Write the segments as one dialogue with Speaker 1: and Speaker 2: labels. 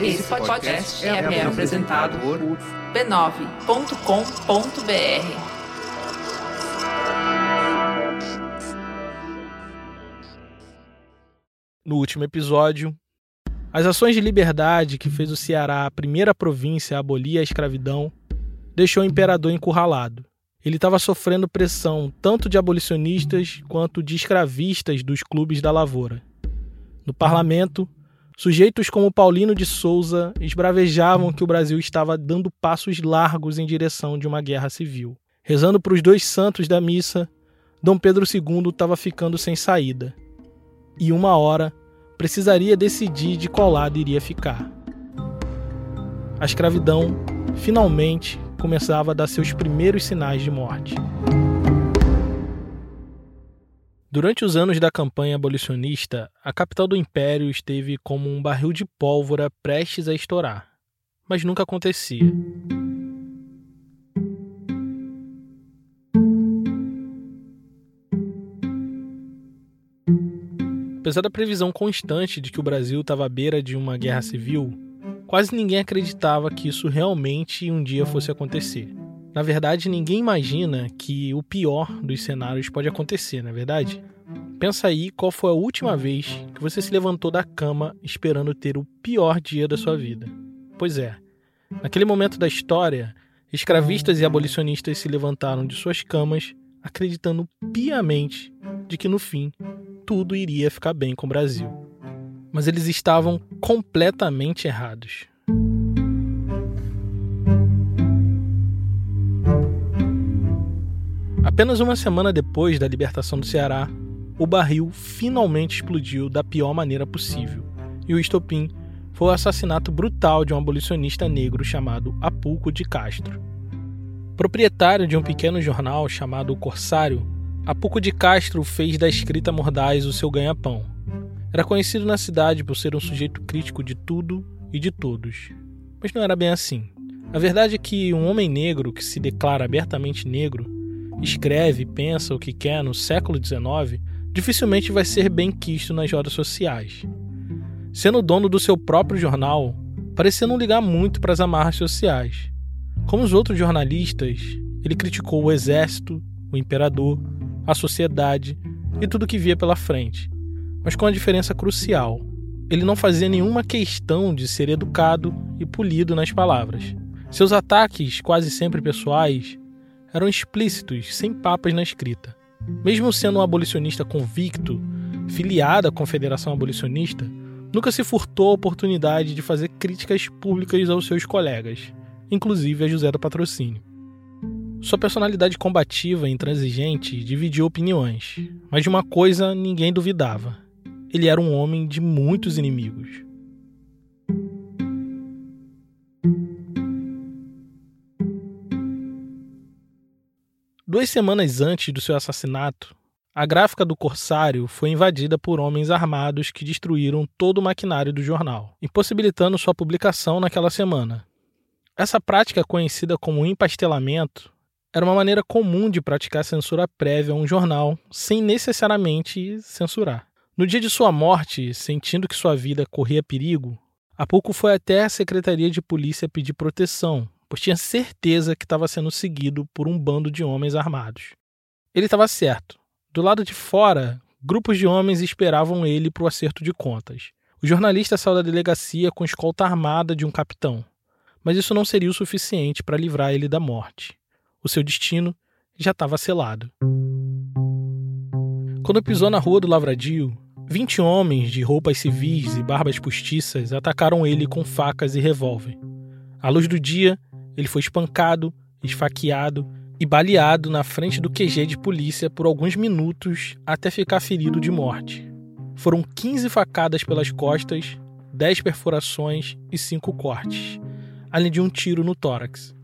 Speaker 1: Esse podcast é, é apresentado por b9.com.br.
Speaker 2: No último episódio, as ações de liberdade que fez o Ceará a primeira província a abolir a escravidão deixou o imperador encurralado. Ele estava sofrendo pressão tanto de abolicionistas quanto de escravistas dos clubes da lavoura. No parlamento, Sujeitos como Paulino de Souza esbravejavam que o Brasil estava dando passos largos em direção de uma guerra civil. Rezando para os dois santos da missa, Dom Pedro II estava ficando sem saída. E uma hora precisaria decidir de qual lado iria ficar. A escravidão finalmente começava a dar seus primeiros sinais de morte. Durante os anos da campanha abolicionista, a capital do império esteve como um barril de pólvora prestes a estourar, mas nunca acontecia. Apesar da previsão constante de que o Brasil estava à beira de uma guerra civil, quase ninguém acreditava que isso realmente um dia fosse acontecer. Na verdade, ninguém imagina que o pior dos cenários pode acontecer, na é verdade? Pensa aí qual foi a última vez que você se levantou da cama esperando ter o pior dia da sua vida. Pois é, naquele momento da história, escravistas e abolicionistas se levantaram de suas camas acreditando piamente de que no fim tudo iria ficar bem com o Brasil. Mas eles estavam completamente errados. Apenas uma semana depois da libertação do Ceará, o barril finalmente explodiu da pior maneira possível. E o estopim foi o assassinato brutal de um abolicionista negro chamado Apulco de Castro. Proprietário de um pequeno jornal chamado O Corsário, Apulco de Castro fez da escrita mordaz o seu ganha-pão. Era conhecido na cidade por ser um sujeito crítico de tudo e de todos. Mas não era bem assim. A verdade é que um homem negro que se declara abertamente negro escreve e pensa o que quer no século XIX, dificilmente vai ser bem quisto nas rodas sociais. Sendo dono do seu próprio jornal, parecia não ligar muito para as amarras sociais. Como os outros jornalistas, ele criticou o exército, o imperador, a sociedade e tudo que via pela frente, mas com a diferença crucial. Ele não fazia nenhuma questão de ser educado e polido nas palavras. Seus ataques, quase sempre pessoais, eram explícitos, sem papas na escrita. Mesmo sendo um abolicionista convicto, filiado à Confederação Abolicionista, nunca se furtou a oportunidade de fazer críticas públicas aos seus colegas, inclusive a José do Patrocínio. Sua personalidade combativa e intransigente dividiu opiniões, mas de uma coisa ninguém duvidava: ele era um homem de muitos inimigos. Duas semanas antes do seu assassinato, a gráfica do Corsário foi invadida por homens armados que destruíram todo o maquinário do jornal, impossibilitando sua publicação naquela semana. Essa prática, conhecida como empastelamento, era uma maneira comum de praticar censura prévia a um jornal, sem necessariamente censurar. No dia de sua morte, sentindo que sua vida corria perigo, há pouco foi até a Secretaria de Polícia pedir proteção, pois tinha certeza que estava sendo seguido por um bando de homens armados. Ele estava certo. Do lado de fora, grupos de homens esperavam ele para o acerto de contas. O jornalista saiu da delegacia com escolta armada de um capitão, mas isso não seria o suficiente para livrar ele da morte. O seu destino já estava selado. Quando pisou na rua do Lavradio, 20 homens de roupas civis e barbas postiças atacaram ele com facas e revólver. À luz do dia, ele foi espancado, esfaqueado e baleado na frente do QG de polícia por alguns minutos até ficar ferido de morte. Foram 15 facadas pelas costas, 10 perfurações e 5 cortes, além de um tiro no tórax.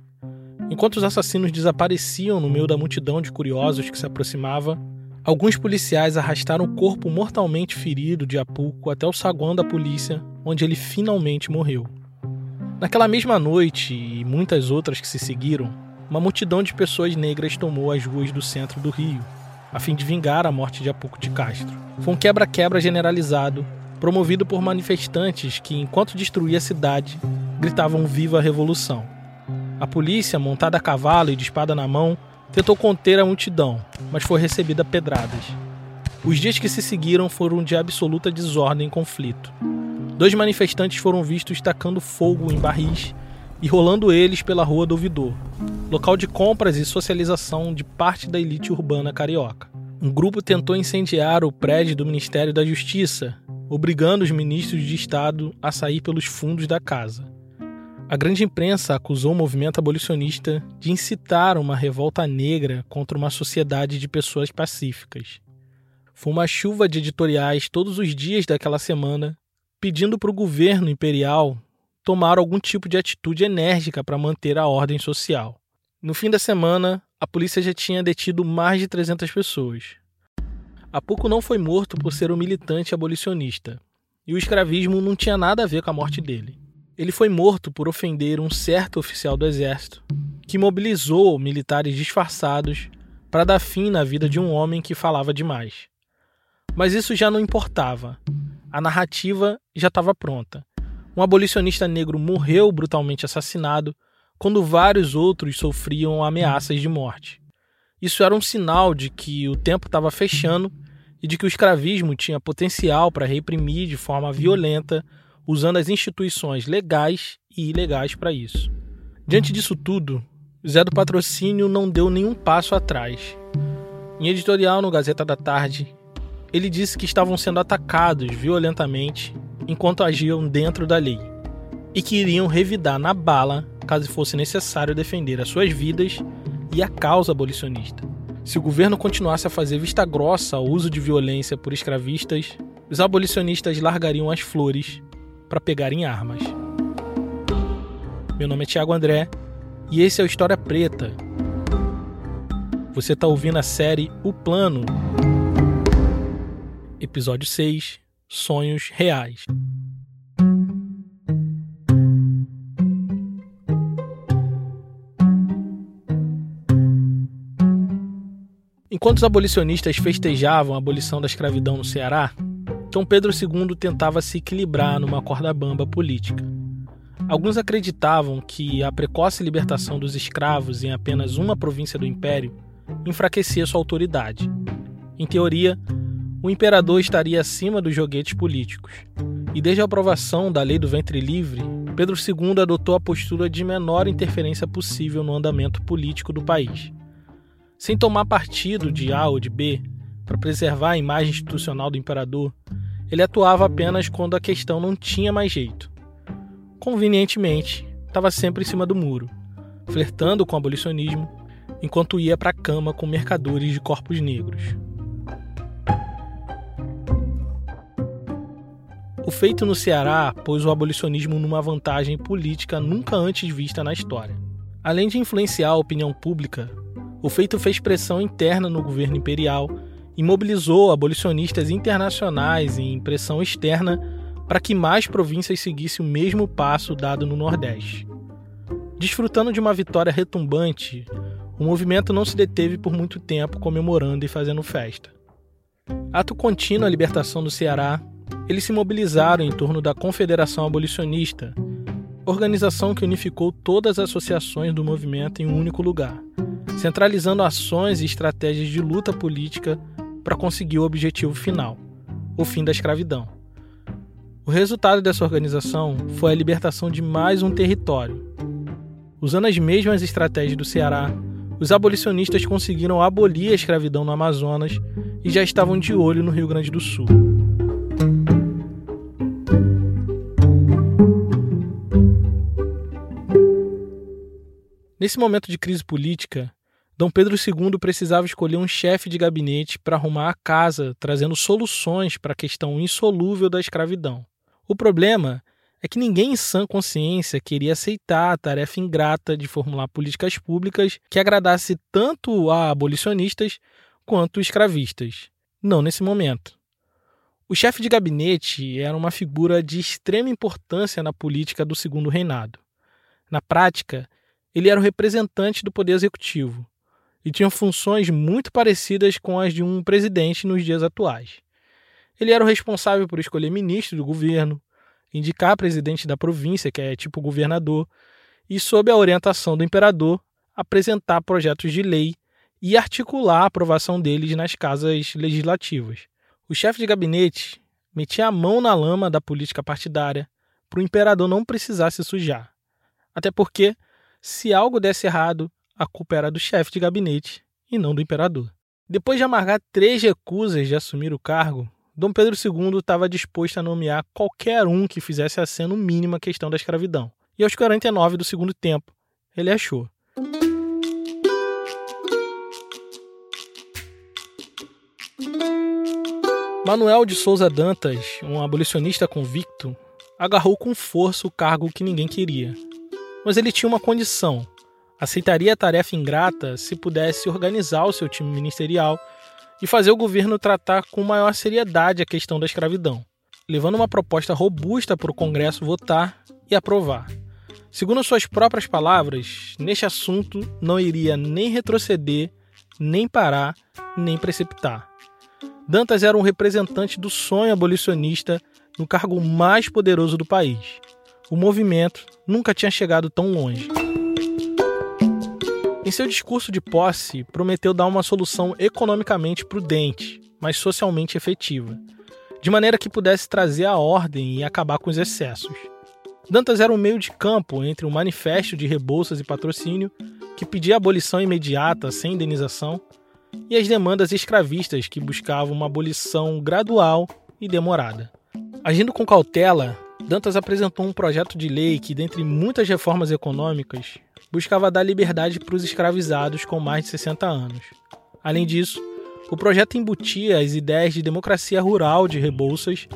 Speaker 2: Enquanto os assassinos desapareciam no meio da multidão de curiosos que se aproximava, alguns policiais arrastaram o corpo mortalmente ferido de Apulco até o saguão da polícia, onde ele finalmente morreu. Naquela mesma noite e muitas outras que se seguiram, uma multidão de pessoas negras tomou as ruas do centro do Rio, a fim de vingar a morte de Apuco de Castro. Foi um quebra-quebra generalizado promovido por manifestantes que, enquanto destruía a cidade, gritavam Viva a Revolução. A polícia, montada a cavalo e de espada na mão, tentou conter a multidão, mas foi recebida a pedradas. Os dias que se seguiram foram de absoluta desordem e conflito. Dois manifestantes foram vistos tacando fogo em barris e rolando eles pela Rua do Ouvidor, local de compras e socialização de parte da elite urbana carioca. Um grupo tentou incendiar o prédio do Ministério da Justiça, obrigando os ministros de Estado a sair pelos fundos da casa. A grande imprensa acusou o movimento abolicionista de incitar uma revolta negra contra uma sociedade de pessoas pacíficas. Foi uma chuva de editoriais todos os dias daquela semana pedindo para o governo imperial tomar algum tipo de atitude enérgica para manter a ordem social. No fim da semana, a polícia já tinha detido mais de 300 pessoas. Apuco não foi morto por ser um militante abolicionista, e o escravismo não tinha nada a ver com a morte dele. Ele foi morto por ofender um certo oficial do exército, que mobilizou militares disfarçados para dar fim na vida de um homem que falava demais. Mas isso já não importava. A narrativa já estava pronta um abolicionista negro morreu brutalmente assassinado, quando vários outros sofriam ameaças de morte. Isso era um sinal de que o tempo estava fechando e de que o escravismo tinha potencial para reprimir de forma violenta, usando as instituições legais e ilegais para isso. Diante disso tudo, Zé do Patrocínio não deu nenhum passo atrás. Em editorial no Gazeta da Tarde, ele disse que estavam sendo atacados violentamente enquanto agiam dentro da lei e que iriam revidar na bala caso fosse necessário defender as suas vidas e a causa abolicionista. Se o governo continuasse a fazer vista grossa ao uso de violência por escravistas, os abolicionistas largariam as flores para pegarem armas. Meu nome é Tiago André e esse é o História Preta. Você está ouvindo a série O Plano, episódio 6 sonhos reais. Enquanto os abolicionistas festejavam a abolição da escravidão no Ceará, Dom Pedro II tentava se equilibrar numa corda bamba política. Alguns acreditavam que a precoce libertação dos escravos em apenas uma província do império enfraquecia sua autoridade. Em teoria, o imperador estaria acima dos joguetes políticos. E desde a aprovação da Lei do Ventre Livre, Pedro II adotou a postura de menor interferência possível no andamento político do país. Sem tomar partido de A ou de B, para preservar a imagem institucional do imperador, ele atuava apenas quando a questão não tinha mais jeito. Convenientemente, estava sempre em cima do muro, flertando com o abolicionismo, enquanto ia para a cama com mercadores de corpos negros. O feito no Ceará pôs o abolicionismo numa vantagem política nunca antes vista na história. Além de influenciar a opinião pública, o feito fez pressão interna no governo imperial e mobilizou abolicionistas internacionais e pressão externa para que mais províncias seguissem o mesmo passo dado no Nordeste. Desfrutando de uma vitória retumbante, o movimento não se deteve por muito tempo comemorando e fazendo festa. Ato contínuo à libertação do Ceará eles se mobilizaram em torno da Confederação Abolicionista, organização que unificou todas as associações do movimento em um único lugar, centralizando ações e estratégias de luta política para conseguir o objetivo final, o fim da escravidão. O resultado dessa organização foi a libertação de mais um território. Usando as mesmas estratégias do Ceará, os abolicionistas conseguiram abolir a escravidão no Amazonas e já estavam de olho no Rio Grande do Sul. Nesse momento de crise política, Dom Pedro II precisava escolher um chefe de gabinete para arrumar a casa, trazendo soluções para a questão insolúvel da escravidão. O problema é que ninguém em sã consciência queria aceitar a tarefa ingrata de formular políticas públicas que agradasse tanto a abolicionistas quanto escravistas. Não nesse momento. O chefe de gabinete era uma figura de extrema importância na política do segundo reinado. Na prática, ele era o representante do poder executivo e tinha funções muito parecidas com as de um presidente nos dias atuais. Ele era o responsável por escolher ministro do governo, indicar presidente da província, que é tipo governador, e, sob a orientação do imperador, apresentar projetos de lei e articular a aprovação deles nas casas legislativas. O chefe de gabinete metia a mão na lama da política partidária para o imperador não precisar se sujar. Até porque, se algo desse errado, a culpa era do chefe de gabinete e não do imperador. Depois de amargar três recusas de assumir o cargo, Dom Pedro II estava disposto a nomear qualquer um que fizesse aceno mínima a questão da escravidão. E aos 49 do segundo tempo, ele achou. Manuel de Souza Dantas, um abolicionista convicto, agarrou com força o cargo que ninguém queria. Mas ele tinha uma condição: aceitaria a tarefa ingrata se pudesse organizar o seu time ministerial e fazer o governo tratar com maior seriedade a questão da escravidão, levando uma proposta robusta para o Congresso votar e aprovar. Segundo suas próprias palavras, neste assunto não iria nem retroceder, nem parar, nem precipitar. Dantas era um representante do sonho abolicionista no cargo mais poderoso do país. O movimento nunca tinha chegado tão longe. Em seu discurso de posse, prometeu dar uma solução economicamente prudente, mas socialmente efetiva, de maneira que pudesse trazer a ordem e acabar com os excessos. Dantas era um meio de campo entre o manifesto de Rebouças e Patrocínio, que pedia abolição imediata sem indenização, e as demandas escravistas que buscavam uma abolição gradual e demorada. Agindo com cautela, Dantas apresentou um projeto de lei que, dentre muitas reformas econômicas, buscava dar liberdade para os escravizados com mais de 60 anos. Além disso, o projeto embutia as ideias de democracia rural de Rebouças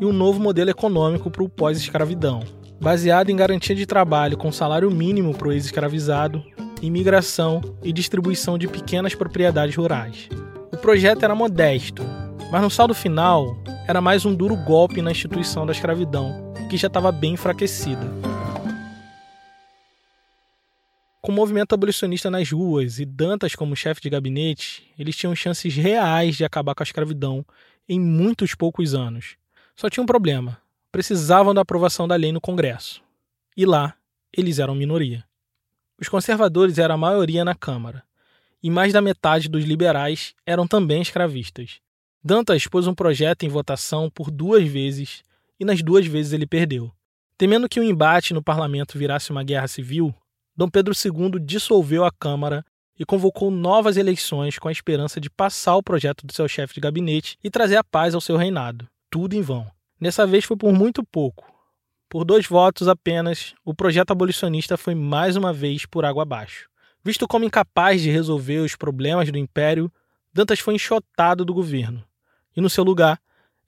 Speaker 2: e um novo modelo econômico para o pós-escravidão, baseado em garantia de trabalho com salário mínimo para o ex-escravizado imigração e distribuição de pequenas propriedades rurais. O projeto era modesto, mas no saldo final era mais um duro golpe na instituição da escravidão, que já estava bem enfraquecida. Com o movimento abolicionista nas ruas e Dantas como chefe de gabinete, eles tinham chances reais de acabar com a escravidão em muitos poucos anos. Só tinha um problema: precisavam da aprovação da lei no Congresso. E lá, eles eram minoria. Os conservadores eram a maioria na Câmara, e mais da metade dos liberais eram também escravistas. Dantas pôs um projeto em votação por duas vezes e nas duas vezes ele perdeu. Temendo que o embate no parlamento virasse uma guerra civil, Dom Pedro II dissolveu a Câmara e convocou novas eleições com a esperança de passar o projeto do seu chefe de gabinete e trazer a paz ao seu reinado. Tudo em vão. Dessa vez foi por muito pouco. Por dois votos apenas, o projeto abolicionista foi mais uma vez por água abaixo. Visto como incapaz de resolver os problemas do império, Dantas foi enxotado do governo. E no seu lugar,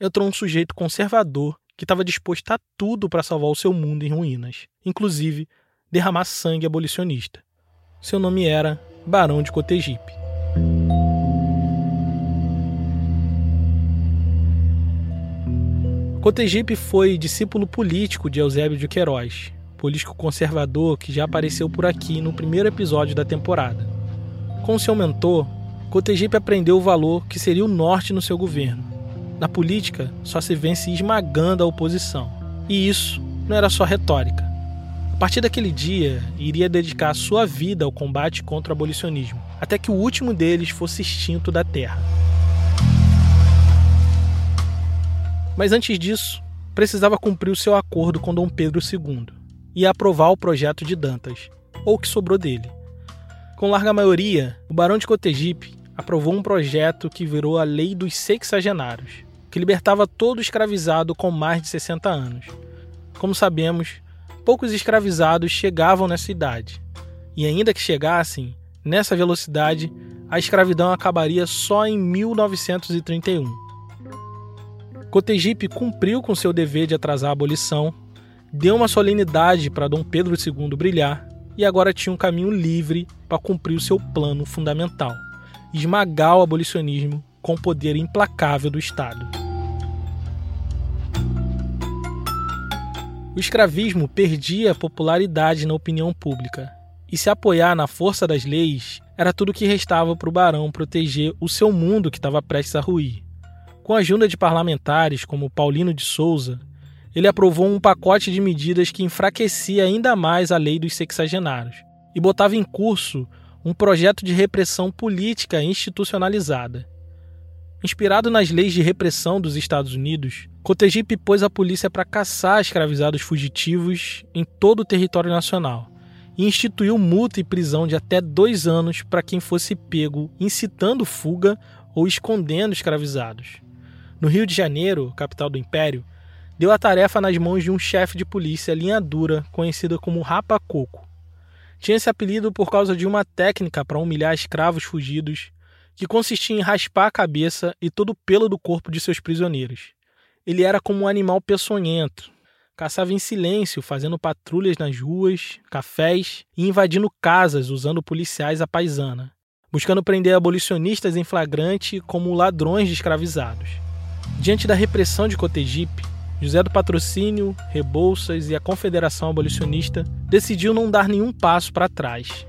Speaker 2: entrou um sujeito conservador que estava disposto a tudo para salvar o seu mundo em ruínas, inclusive derramar sangue abolicionista. Seu nome era Barão de Cotegipe. Cotegipe foi discípulo político de Eusébio de Queiroz, político conservador que já apareceu por aqui no primeiro episódio da temporada. Com seu mentor, Cotegipe aprendeu o valor que seria o norte no seu governo. Na política, só se vence esmagando a oposição. E isso não era só retórica. A partir daquele dia, iria dedicar sua vida ao combate contra o abolicionismo, até que o último deles fosse extinto da terra. Mas antes disso, precisava cumprir o seu acordo com Dom Pedro II e aprovar o projeto de Dantas, ou o que sobrou dele. Com larga maioria, o Barão de Cotegipe aprovou um projeto que virou a Lei dos Sexagenários, que libertava todo escravizado com mais de 60 anos. Como sabemos, poucos escravizados chegavam nessa idade, e ainda que chegassem, nessa velocidade, a escravidão acabaria só em 1931. Cotegipe cumpriu com seu dever de atrasar a abolição, deu uma solenidade para Dom Pedro II brilhar e agora tinha um caminho livre para cumprir o seu plano fundamental: esmagar o abolicionismo com o poder implacável do Estado. O escravismo perdia popularidade na opinião pública, e se apoiar na força das leis era tudo que restava para o barão proteger o seu mundo que estava prestes a ruir. Com a ajuda de parlamentares como Paulino de Souza, ele aprovou um pacote de medidas que enfraquecia ainda mais a lei dos sexagenários e botava em curso um projeto de repressão política institucionalizada. Inspirado nas leis de repressão dos Estados Unidos, Cotegipe pôs a polícia para caçar escravizados fugitivos em todo o território nacional e instituiu multa e prisão de até dois anos para quem fosse pego incitando fuga ou escondendo escravizados. No Rio de Janeiro, capital do Império, deu a tarefa nas mãos de um chefe de polícia linha dura, conhecido como Rapa Coco. Tinha esse apelido por causa de uma técnica para humilhar escravos fugidos, que consistia em raspar a cabeça e todo o pelo do corpo de seus prisioneiros. Ele era como um animal peçonhento, caçava em silêncio, fazendo patrulhas nas ruas, cafés e invadindo casas usando policiais à paisana, buscando prender abolicionistas em flagrante como ladrões de escravizados. Diante da repressão de Cotegipe, José do Patrocínio, Rebouças e a Confederação Abolicionista decidiu não dar nenhum passo para trás.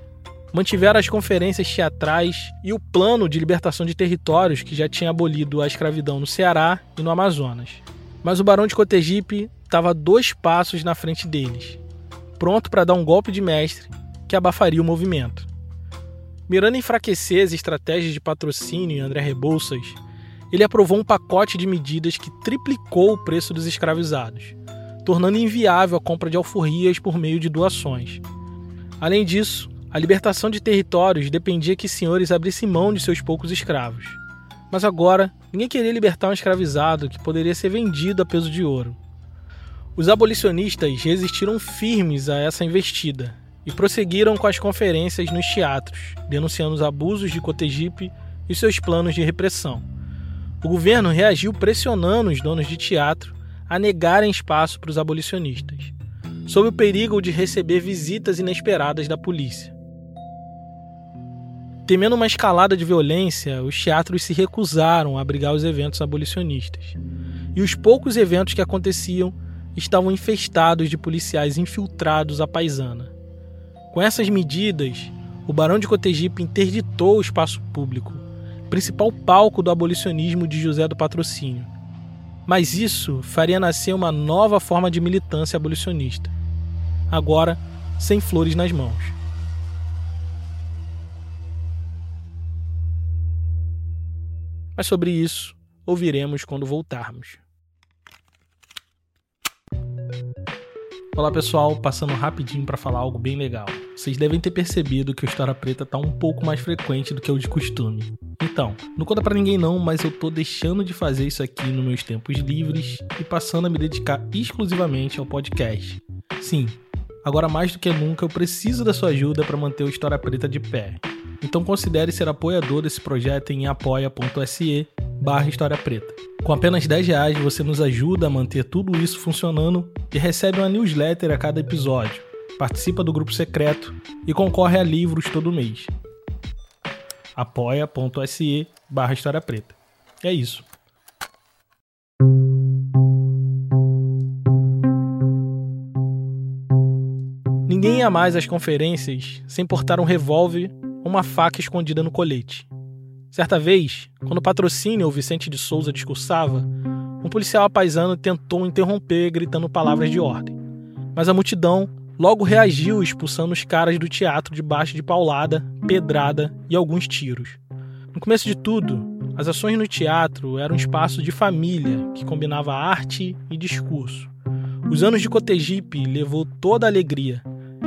Speaker 2: Mantiveram as conferências teatrais e o plano de libertação de territórios que já tinha abolido a escravidão no Ceará e no Amazonas. Mas o Barão de Cotegipe estava dois passos na frente deles, pronto para dar um golpe de mestre que abafaria o movimento. Mirando enfraquecer as estratégias de patrocínio em André Rebouças, ele aprovou um pacote de medidas que triplicou o preço dos escravizados, tornando inviável a compra de alforrias por meio de doações. Além disso, a libertação de territórios dependia que senhores abrissem mão de seus poucos escravos. Mas agora, ninguém queria libertar um escravizado que poderia ser vendido a peso de ouro. Os abolicionistas resistiram firmes a essa investida e prosseguiram com as conferências nos teatros, denunciando os abusos de Cotegipe e seus planos de repressão. O governo reagiu pressionando os donos de teatro a negarem espaço para os abolicionistas, sob o perigo de receber visitas inesperadas da polícia. Temendo uma escalada de violência, os teatros se recusaram a abrigar os eventos abolicionistas. E os poucos eventos que aconteciam estavam infestados de policiais infiltrados à paisana. Com essas medidas, o Barão de Cotegipe interditou o espaço público, principal palco do abolicionismo de José do Patrocínio. Mas isso faria nascer uma nova forma de militância abolicionista. Agora, sem flores nas mãos. Mas sobre isso ouviremos quando voltarmos. Olá pessoal, passando rapidinho para falar algo bem legal. Vocês devem ter percebido que o História Preta tá um pouco mais frequente do que o de costume. Então, não conta para ninguém não, mas eu tô deixando de fazer isso aqui nos meus tempos livres e passando a me dedicar exclusivamente ao podcast. Sim, agora mais do que nunca eu preciso da sua ajuda para manter o História Preta de pé. Então considere ser apoiador desse projeto em apoia.se barra História Preta. Com apenas 10 reais você nos ajuda a manter tudo isso funcionando e recebe uma newsletter a cada episódio, participa do grupo secreto e concorre a livros todo mês. apoia.se barra História Preta. É isso. Ninguém ia mais às conferências sem portar um revólver uma faca escondida no colete. Certa vez, quando o patrocínio ou Vicente de Souza discursava, um policial apaisano tentou interromper gritando palavras de ordem. Mas a multidão logo reagiu expulsando os caras do teatro debaixo de paulada, pedrada e alguns tiros. No começo de tudo, as ações no teatro eram um espaço de família que combinava arte e discurso. Os anos de Cotegipe levou toda a alegria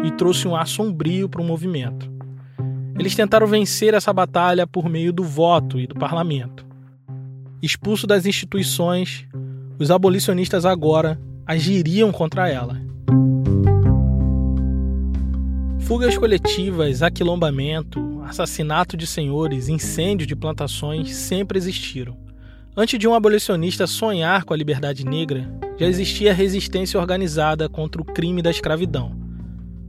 Speaker 2: e trouxe um ar sombrio para o movimento. Eles tentaram vencer essa batalha por meio do voto e do parlamento. Expulso das instituições, os abolicionistas agora agiriam contra ela. Fugas coletivas, aquilombamento, assassinato de senhores, incêndio de plantações sempre existiram. Antes de um abolicionista sonhar com a liberdade negra, já existia resistência organizada contra o crime da escravidão.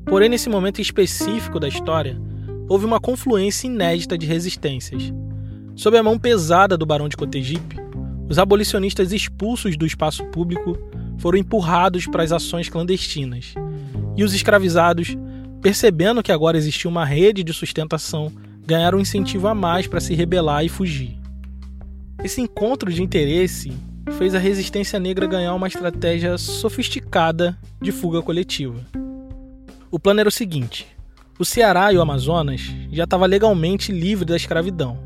Speaker 2: Porém, nesse momento específico da história, houve uma confluência inédita de resistências. Sob a mão pesada do Barão de Cotegipe, os abolicionistas expulsos do espaço público foram empurrados para as ações clandestinas. E os escravizados, percebendo que agora existia uma rede de sustentação, ganharam um incentivo a mais para se rebelar e fugir. Esse encontro de interesse fez a resistência negra ganhar uma estratégia sofisticada de fuga coletiva. O plano era o seguinte: o Ceará e o Amazonas já estava legalmente livre da escravidão.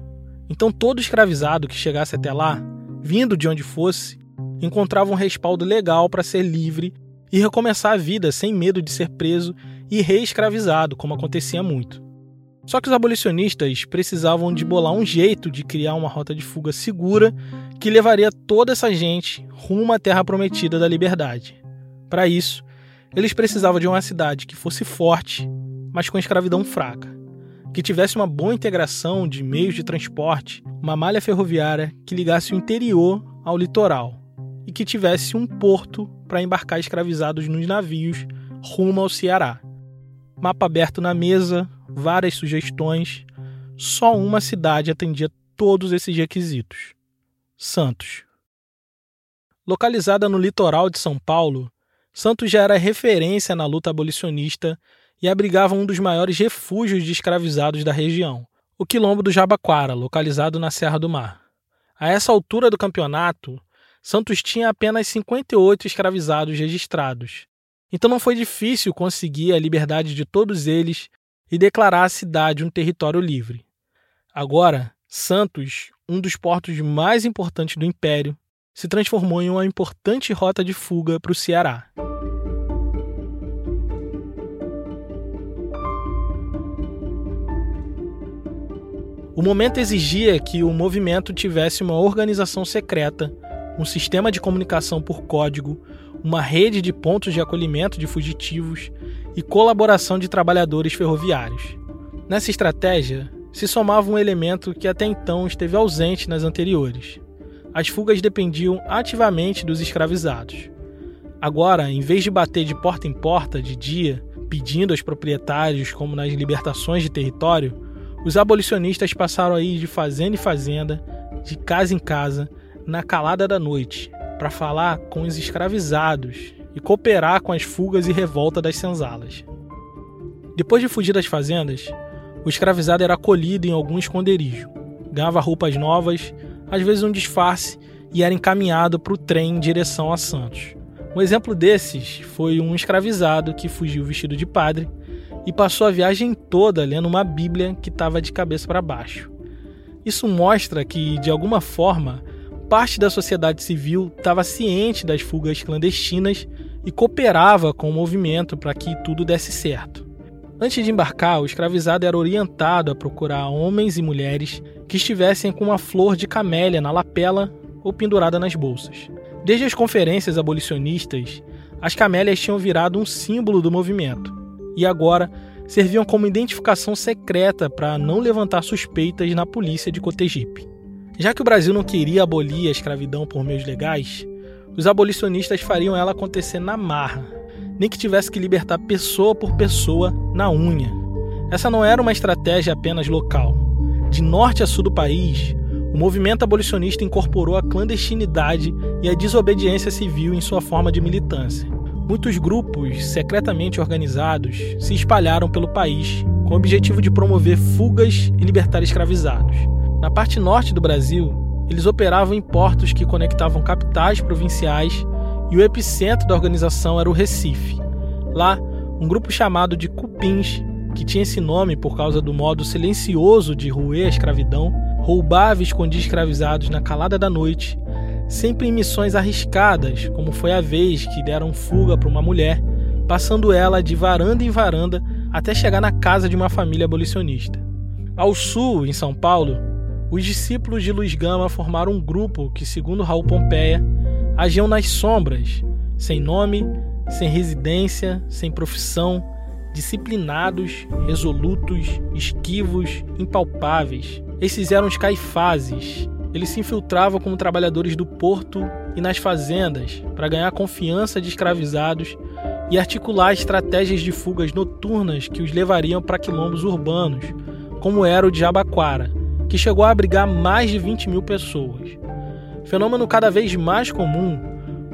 Speaker 2: Então todo escravizado que chegasse até lá, vindo de onde fosse, encontrava um respaldo legal para ser livre e recomeçar a vida sem medo de ser preso e reescravizado, como acontecia muito. Só que os abolicionistas precisavam de bolar um jeito de criar uma rota de fuga segura que levaria toda essa gente rumo à terra prometida da liberdade. Para isso, eles precisavam de uma cidade que fosse forte, mas com escravidão fraca, que tivesse uma boa integração de meios de transporte, uma malha ferroviária que ligasse o interior ao litoral e que tivesse um porto para embarcar escravizados nos navios rumo ao Ceará. Mapa aberto na mesa, várias sugestões, só uma cidade atendia todos esses requisitos: Santos. Localizada no litoral de São Paulo, Santos já era referência na luta abolicionista e abrigava um dos maiores refúgios de escravizados da região, o Quilombo do Jabaquara, localizado na Serra do Mar. A essa altura do campeonato, Santos tinha apenas 58 escravizados registrados. Então não foi difícil conseguir a liberdade de todos eles e declarar a cidade um território livre. Agora, Santos, um dos portos mais importantes do Império, se transformou em uma importante rota de fuga para o Ceará. O momento exigia que o movimento tivesse uma organização secreta, um sistema de comunicação por código, uma rede de pontos de acolhimento de fugitivos e colaboração de trabalhadores ferroviários. Nessa estratégia, se somava um elemento que até então esteve ausente nas anteriores. As fugas dependiam ativamente dos escravizados. Agora, em vez de bater de porta em porta de dia, pedindo aos proprietários, como nas libertações de território, os abolicionistas passaram a ir de fazenda em fazenda, de casa em casa, na calada da noite, para falar com os escravizados e cooperar com as fugas e revolta das senzalas. Depois de fugir das fazendas, o escravizado era acolhido em algum esconderijo, ganhava roupas novas, às vezes um disfarce, e era encaminhado para o trem em direção a Santos. Um exemplo desses foi um escravizado que fugiu vestido de padre e passou a viagem toda lendo uma Bíblia que estava de cabeça para baixo. Isso mostra que, de alguma forma, parte da sociedade civil estava ciente das fugas clandestinas e cooperava com o movimento para que tudo desse certo. Antes de embarcar, o escravizado era orientado a procurar homens e mulheres que estivessem com uma flor de camélia na lapela ou pendurada nas bolsas. Desde as conferências abolicionistas, as camélias tinham virado um símbolo do movimento e agora serviam como identificação secreta para não levantar suspeitas na polícia de Cotegipe. Já que o Brasil não queria abolir a escravidão por meios legais, os abolicionistas fariam ela acontecer na marra, nem que tivesse que libertar pessoa por pessoa na unha. Essa não era uma estratégia apenas local. De norte a sul do país, o movimento abolicionista incorporou a clandestinidade e a desobediência civil em sua forma de militância. Muitos grupos secretamente organizados se espalharam pelo país com o objetivo de promover fugas e libertar escravizados. Na parte norte do Brasil, eles operavam em portos que conectavam capitais provinciais e o epicentro da organização era o Recife. Lá, um grupo chamado de Cupins, que tinha esse nome por causa do modo silencioso de roer a escravidão, roubava e escondia escravizados na calada da noite, sempre em missões arriscadas, como foi a vez que deram fuga para uma mulher, passando ela de varanda em varanda até chegar na casa de uma família abolicionista. Ao sul, em São Paulo, os discípulos de Luiz Gama formaram um grupo que, segundo Raul Pompeia, agiam nas sombras, sem nome, sem residência, sem profissão, disciplinados, resolutos, esquivos, impalpáveis. Esses eram os caifazes. Eles se infiltravam como trabalhadores do porto e nas fazendas para ganhar confiança de escravizados e articular estratégias de fugas noturnas que os levariam para quilombos urbanos, como era o de Jabaquara, que chegou a abrigar mais de 20 mil pessoas. Fenômeno cada vez mais comum,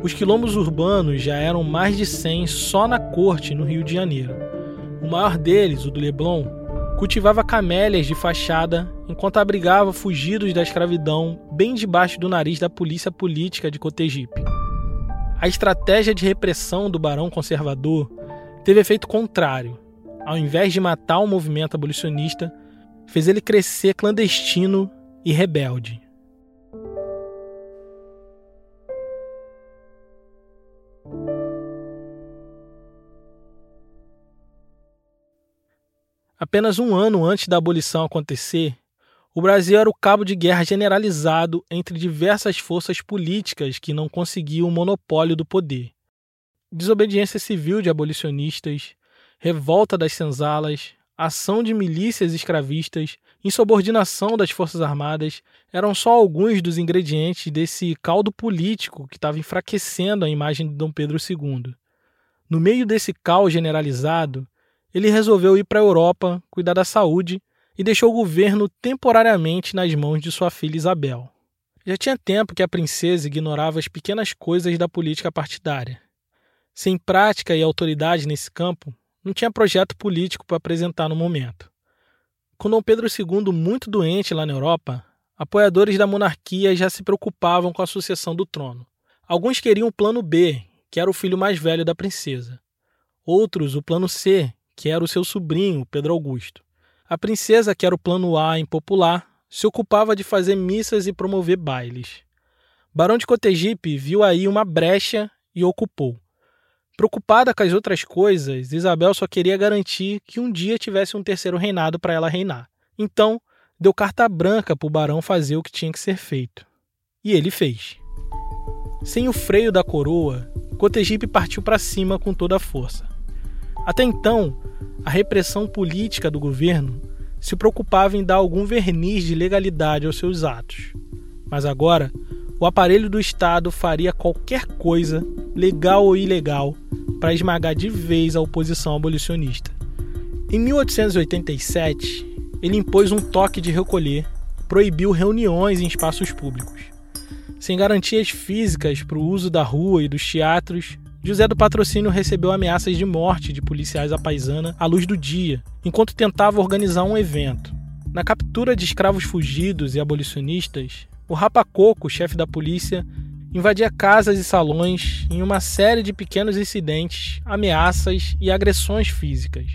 Speaker 2: os quilombos urbanos já eram mais de 100 só na corte, no Rio de Janeiro. O maior deles, o do Leblon, cultivava camélias de fachada enquanto abrigava fugidos da escravidão bem debaixo do nariz da polícia política de Cotegipe. A estratégia de repressão do barão conservador teve efeito contrário. Ao invés de matar o movimento abolicionista, fez ele crescer clandestino e rebelde. Apenas um ano antes da abolição acontecer, o Brasil era o cabo de guerra generalizado entre diversas forças políticas que não conseguiam o monopólio do poder. Desobediência civil de abolicionistas, revolta das senzalas, ação de milícias escravistas, insubordinação das Forças Armadas eram só alguns dos ingredientes desse caldo político que estava enfraquecendo a imagem de Dom Pedro II. No meio desse caos generalizado, ele resolveu ir para a Europa cuidar da saúde e deixou o governo temporariamente nas mãos de sua filha Isabel. Já tinha tempo que a princesa ignorava as pequenas coisas da política partidária. Sem prática e autoridade nesse campo, não tinha projeto político para apresentar no momento. Com Dom Pedro II muito doente lá na Europa, apoiadores da monarquia já se preocupavam com a sucessão do trono. Alguns queriam o plano B, que era o filho mais velho da princesa. Outros, o plano C, que era o seu sobrinho, Pedro Augusto. A princesa, que era o plano A impopular, se ocupava de fazer missas e promover bailes. Barão de Cotegipe viu aí uma brecha e ocupou. Preocupada com as outras coisas, Isabel só queria garantir que um dia tivesse um terceiro reinado para ela reinar. Então, deu carta branca para o barão fazer o que tinha que ser feito. E ele fez. Sem o freio da coroa, Cotegipe partiu para cima com toda a força. Até então, a repressão política do governo se preocupava em dar algum verniz de legalidade aos seus atos. Mas agora, o aparelho do Estado faria qualquer coisa, legal ou ilegal, para esmagar de vez a oposição abolicionista. Em 1887, ele impôs um toque de recolher proibiu reuniões em espaços públicos. Sem garantias físicas para o uso da rua e dos teatros, José do Patrocínio recebeu ameaças de morte de policiais à paisana à luz do dia, enquanto tentava organizar um evento. Na captura de escravos fugidos e abolicionistas, o Rapacoco, chefe da polícia, invadia casas e salões em uma série de pequenos incidentes, ameaças e agressões físicas.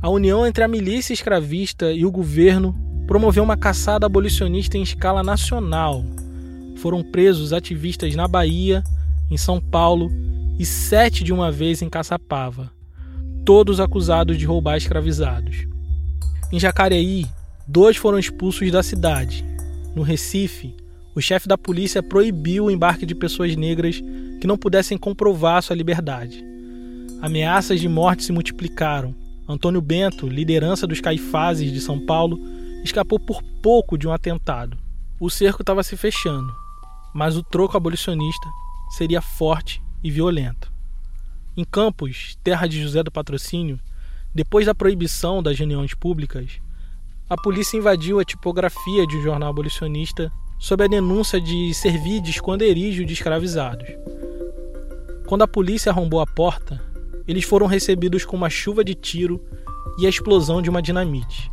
Speaker 2: A união entre a milícia escravista e o governo promoveu uma caçada abolicionista em escala nacional. Foram presos ativistas na Bahia, em São Paulo e sete de uma vez em Caçapava, todos acusados de roubar escravizados. Em Jacareí, dois foram expulsos da cidade. No Recife, o chefe da polícia proibiu o embarque de pessoas negras que não pudessem comprovar sua liberdade. Ameaças de morte se multiplicaram. Antônio Bento, liderança dos caifazes de São Paulo, escapou por pouco de um atentado. O cerco estava se fechando, mas o troco abolicionista seria forte e violento. Em Campos, terra de José do Patrocínio, depois da proibição das reuniões públicas, a polícia invadiu a tipografia de um jornal abolicionista sob a denúncia de servir de esconderijo de escravizados. Quando a polícia arrombou a porta, eles foram recebidos com uma chuva de tiro e a explosão de uma dinamite.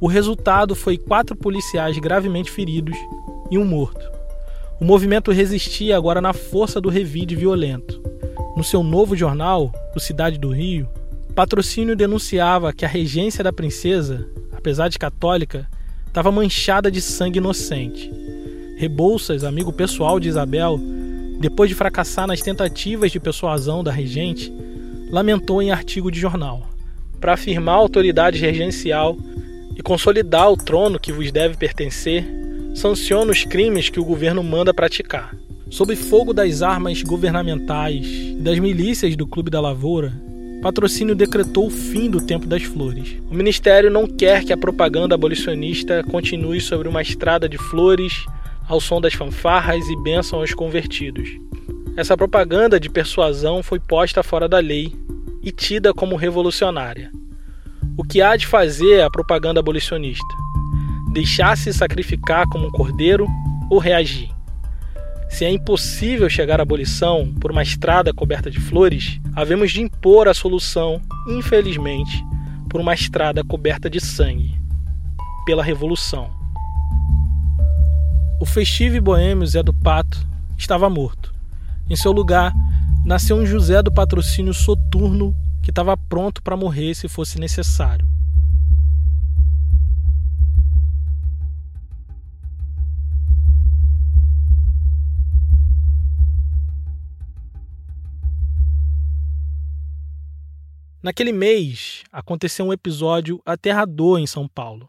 Speaker 2: O resultado foi quatro policiais gravemente feridos e um morto. O movimento resistia agora na força do revide violento. No seu novo jornal, o Cidade do Rio, Patrocínio denunciava que a regência da princesa, apesar de católica, estava manchada de sangue inocente Rebouças, amigo pessoal de Isabel, depois de fracassar nas tentativas de persuasão da regente, lamentou em artigo de jornal: para afirmar a autoridade regencial e consolidar o trono que vos deve pertencer, sanciona os crimes que o governo manda praticar. Sob fogo das armas governamentais e das milícias do Clube da Lavoura, Patrocínio decretou o fim do tempo das flores. O ministério não quer que a propaganda abolicionista continue sobre uma estrada de flores ao som das fanfarras e bênção aos convertidos. Essa propaganda de persuasão foi posta fora da lei e tida como revolucionária. O que há de fazer a propaganda abolicionista? Deixar-se sacrificar como um cordeiro ou reagir? Se é impossível chegar à abolição por uma estrada coberta de flores, havemos de impor a solução, infelizmente, por uma estrada coberta de sangue pela Revolução. O festivo boêmio Zé do Pato estava morto. Em seu lugar, nasceu um José do patrocínio soturno que estava pronto para morrer se fosse necessário. Naquele mês, aconteceu um episódio aterrador em São Paulo.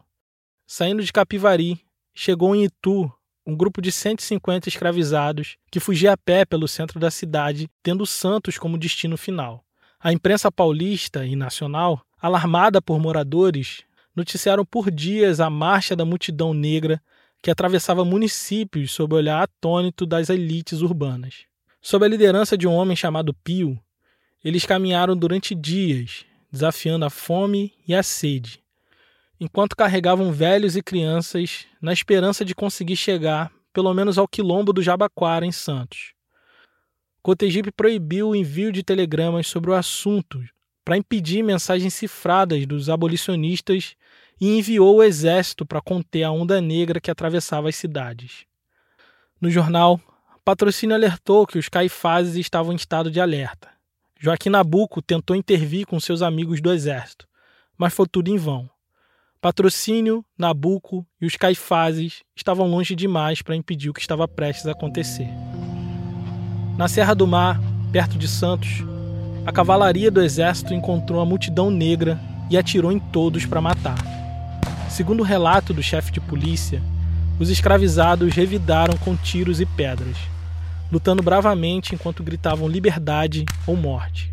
Speaker 2: Saindo de Capivari, chegou em Itu um grupo de 150 escravizados que fugia a pé pelo centro da cidade, tendo Santos como destino final. A imprensa paulista e nacional, alarmada por moradores, noticiaram por dias a marcha da multidão negra que atravessava municípios sob o olhar atônito das elites urbanas. Sob a liderança de um homem chamado Pio, eles caminharam durante dias, desafiando a fome e a sede, enquanto carregavam velhos e crianças na esperança de conseguir chegar pelo menos ao quilombo do Jabaquara, em Santos. Cotegipe proibiu o envio de telegramas sobre o assunto para impedir mensagens cifradas dos abolicionistas e enviou o exército para conter a onda negra que atravessava as cidades. No jornal, Patrocínio alertou que os caifazes estavam em estado de alerta. Joaquim Nabuco tentou intervir com seus amigos do exército, mas foi tudo em vão. Patrocínio, Nabuco e os caifazes estavam longe demais para impedir o que estava prestes a acontecer. Na Serra do Mar, perto de Santos, a cavalaria do exército encontrou a multidão negra e atirou em todos para matar. Segundo o relato do chefe de polícia, os escravizados revidaram com tiros e pedras lutando bravamente enquanto gritavam liberdade ou morte.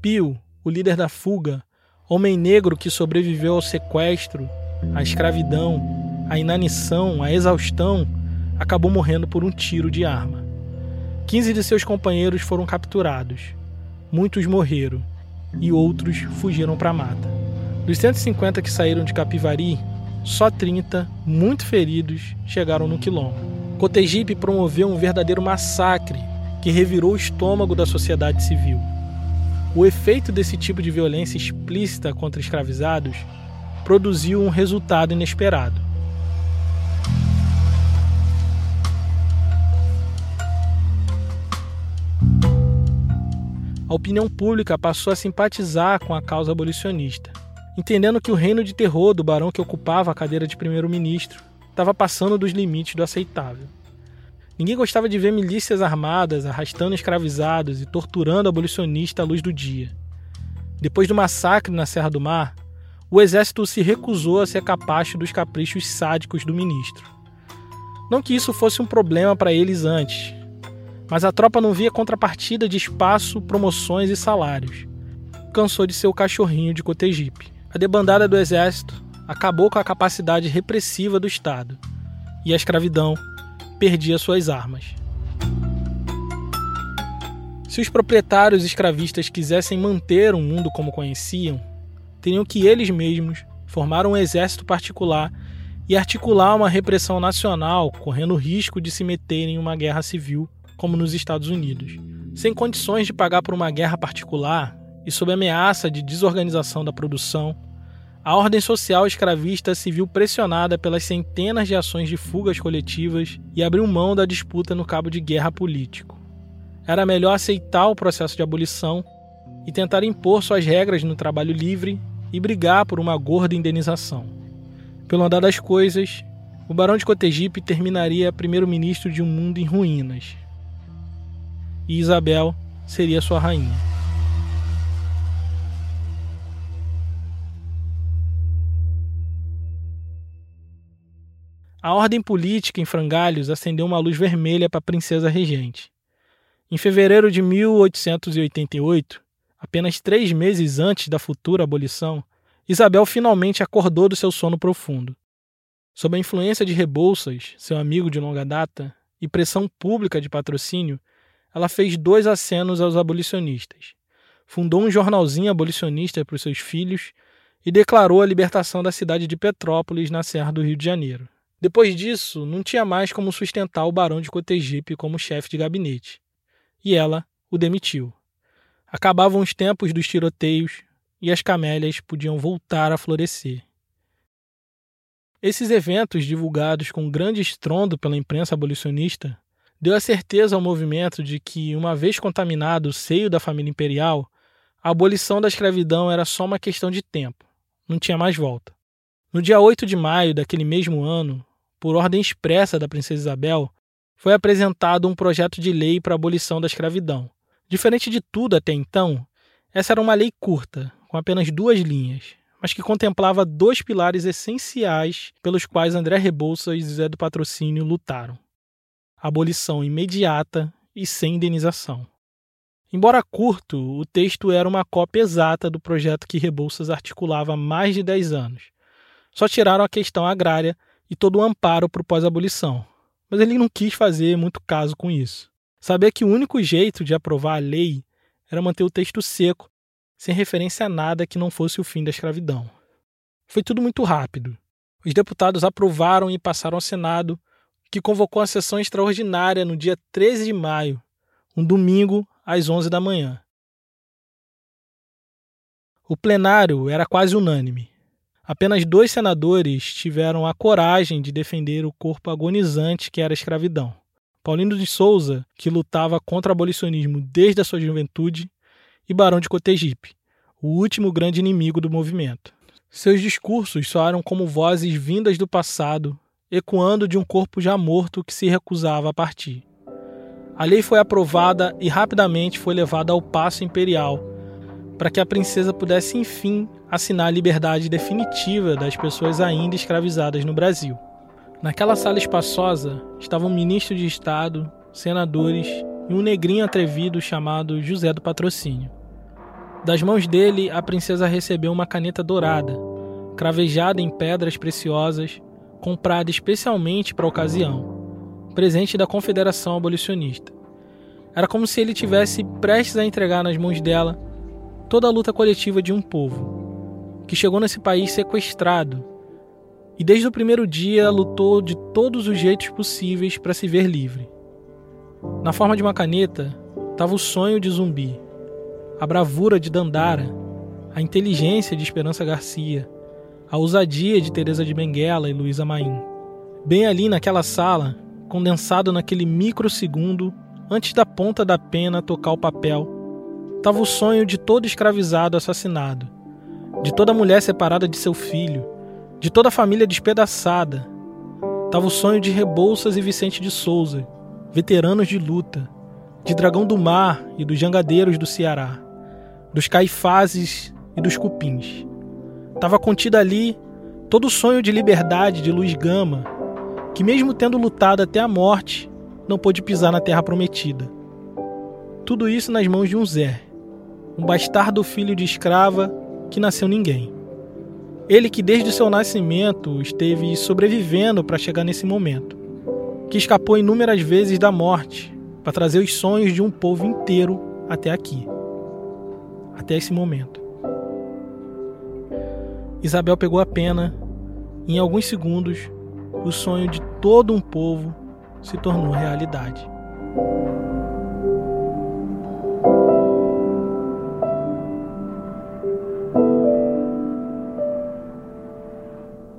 Speaker 2: Pio, o líder da fuga, homem negro que sobreviveu ao sequestro, à escravidão, à inanição, à exaustão, acabou morrendo por um tiro de arma. Quinze de seus companheiros foram capturados. Muitos morreram e outros fugiram para a mata. Dos 150 que saíram de Capivari, só 30, muito feridos, chegaram no quilombo. Cotegipe promoveu um verdadeiro massacre que revirou o estômago da sociedade civil. O efeito desse tipo de violência explícita contra escravizados produziu um resultado inesperado. A opinião pública passou a simpatizar com a causa abolicionista, entendendo que o reino de terror do barão que ocupava a cadeira de primeiro-ministro estava passando dos limites do aceitável. Ninguém gostava de ver milícias armadas arrastando escravizados e torturando abolicionistas à luz do dia. Depois do massacre na Serra do Mar, o exército se recusou a ser capaz dos caprichos sádicos do ministro. Não que isso fosse um problema para eles antes, mas a tropa não via contrapartida de espaço, promoções e salários. Cansou de ser o cachorrinho de Cotegipe. A debandada do exército acabou com a capacidade repressiva do Estado e a escravidão perdia suas armas. Se os proprietários escravistas quisessem manter o um mundo como conheciam, teriam que eles mesmos formar um exército particular e articular uma repressão nacional, correndo o risco de se meterem em uma guerra civil, como nos Estados Unidos. Sem condições de pagar por uma guerra particular e sob ameaça de desorganização da produção, a ordem social escravista se viu pressionada pelas centenas de ações de fugas coletivas e abriu mão da disputa no cabo de guerra político. Era melhor aceitar o processo de abolição e tentar impor suas regras no trabalho livre e brigar por uma gorda indenização. Pelo andar das coisas, o Barão de Cotegipe terminaria primeiro-ministro de um mundo em ruínas. E Isabel seria sua rainha. A ordem política em frangalhos acendeu uma luz vermelha para a princesa regente. Em fevereiro de 1888, apenas três meses antes da futura abolição, Isabel finalmente acordou do seu sono profundo. Sob a influência de Rebouças, seu amigo de longa data, e pressão pública de patrocínio, ela fez dois acenos aos abolicionistas. Fundou um jornalzinho abolicionista para os seus filhos e declarou a libertação da cidade de Petrópolis, na Serra do Rio de Janeiro. Depois disso, não tinha mais como sustentar o barão de Cotegipe como chefe de gabinete. E ela o demitiu. Acabavam os tempos dos tiroteios e as camélias podiam voltar a florescer. Esses eventos, divulgados com grande estrondo pela imprensa abolicionista, deu a certeza ao movimento de que, uma vez contaminado o seio da família imperial, a abolição da escravidão era só uma questão de tempo, não tinha mais volta. No dia 8 de maio daquele mesmo ano, por ordem expressa da princesa Isabel, foi apresentado um projeto de lei para a abolição da escravidão. Diferente de tudo até então, essa era uma lei curta, com apenas duas linhas, mas que contemplava dois pilares essenciais pelos quais André Rebouças e Zé do Patrocínio lutaram: abolição imediata e sem indenização. Embora curto, o texto era uma cópia exata do projeto que Rebouças articulava há mais de 10 anos. Só tiraram a questão agrária e todo o amparo para o pós-abolição. Mas ele não quis fazer muito caso com isso. Sabia que o único jeito de aprovar a lei era manter o texto seco, sem referência a nada que não fosse o fim da escravidão. Foi tudo muito rápido. Os deputados aprovaram e passaram ao Senado, que convocou a sessão extraordinária no dia 13 de maio, um domingo, às 11 da manhã. O plenário era quase unânime. Apenas dois senadores tiveram a coragem de defender o corpo agonizante que era a escravidão. Paulino de Souza, que lutava contra o abolicionismo desde a sua juventude, e Barão de Cotegipe, o último grande inimigo do movimento. Seus discursos soaram como vozes vindas do passado, ecoando de um corpo já morto que se recusava a partir. A lei foi aprovada e rapidamente foi levada ao Paço Imperial, para que a princesa pudesse enfim assinar a liberdade definitiva das pessoas ainda escravizadas no Brasil. Naquela sala espaçosa estavam um ministro de Estado, senadores e um negrinho atrevido chamado José do Patrocínio. Das mãos dele, a princesa recebeu uma caneta dourada, cravejada em pedras preciosas, comprada especialmente para a ocasião presente da Confederação Abolicionista. Era como se ele tivesse prestes a entregar nas mãos dela toda a luta coletiva de um povo, que chegou nesse país sequestrado e desde o primeiro dia lutou de todos os jeitos possíveis para se ver livre. Na forma de uma caneta estava o sonho de Zumbi, a bravura de Dandara, a inteligência de Esperança Garcia, a ousadia de Teresa de Benguela e Luísa Maim. Bem ali naquela sala condensado naquele microsegundo antes da ponta da pena tocar o papel, estava o sonho de todo escravizado assassinado, de toda mulher separada de seu filho, de toda família despedaçada. Estava o sonho de Rebouças e Vicente de Souza, veteranos de luta, de Dragão do Mar e dos Jangadeiros do Ceará, dos Caifazes e dos Cupins. Estava contido ali todo o sonho de liberdade de Luiz Gama, que, mesmo tendo lutado até a morte, não pôde pisar na terra prometida. Tudo isso nas mãos de um Zé, um bastardo filho de escrava que nasceu ninguém. Ele que desde seu nascimento esteve sobrevivendo para chegar nesse momento, que escapou inúmeras vezes da morte para trazer os sonhos de um povo inteiro até aqui, até esse momento. Isabel pegou a pena e, em alguns segundos, o sonho de todo um povo se tornou realidade.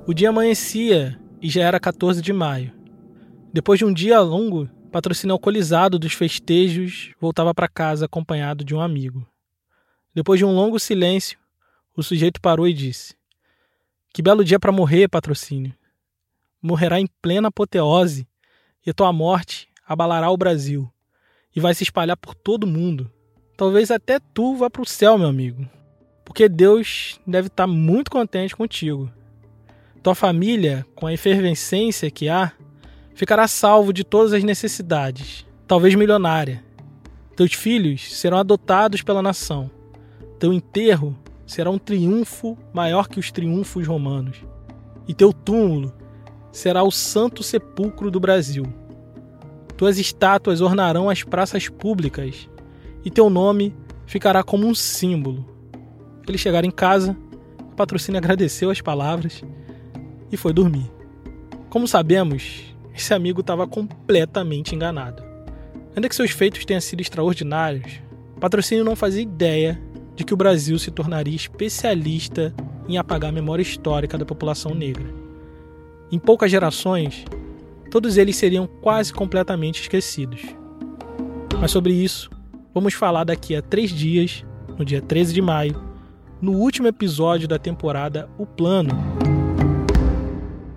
Speaker 2: O dia amanhecia e já era 14 de maio. Depois de um dia longo, patrocínio alcoolizado dos festejos voltava para casa acompanhado de um amigo. Depois de um longo silêncio, o sujeito parou e disse: Que belo dia para morrer, patrocínio morrerá em plena apoteose, e tua morte abalará o Brasil e vai se espalhar por todo mundo. Talvez até tu vá para o céu, meu amigo, porque Deus deve estar muito contente contigo. Tua família, com a efervescência que há, ficará salvo de todas as necessidades, talvez milionária. Teus filhos serão adotados pela nação. Teu enterro será um triunfo maior que os triunfos romanos. E teu túmulo será o santo sepulcro do Brasil. Tuas estátuas ornarão as praças públicas e teu nome ficará como um símbolo. Eles chegaram em casa, o patrocínio agradeceu as palavras e foi dormir. Como sabemos, esse amigo estava completamente enganado. Ainda que seus feitos tenham sido extraordinários, patrocínio não fazia ideia de que o Brasil se tornaria especialista em apagar a memória histórica da população negra. Em poucas gerações, todos eles seriam quase completamente esquecidos. Mas sobre isso, vamos falar daqui a três dias, no dia 13 de maio, no último episódio da temporada O Plano,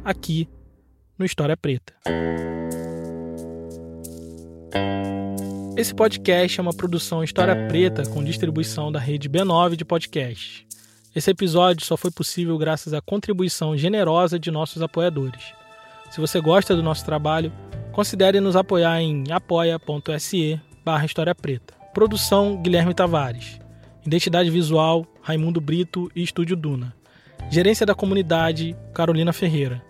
Speaker 2: aqui no História Preta. Esse podcast é uma produção História Preta com distribuição da rede B9 de podcasts. Esse episódio só foi possível graças à contribuição generosa de nossos apoiadores. Se você gosta do nosso trabalho, considere nos apoiar em apoia.se barra História Preta. Produção Guilherme Tavares. Identidade visual Raimundo Brito e Estúdio Duna. Gerência da comunidade Carolina Ferreira.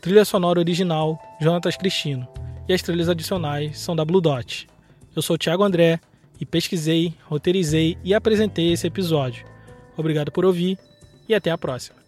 Speaker 2: Trilha sonora original Jonatas Cristino. E as trilhas adicionais são da Blue Dot. Eu sou o Thiago André e pesquisei, roteirizei e apresentei esse episódio. Obrigado por ouvir e até a próxima.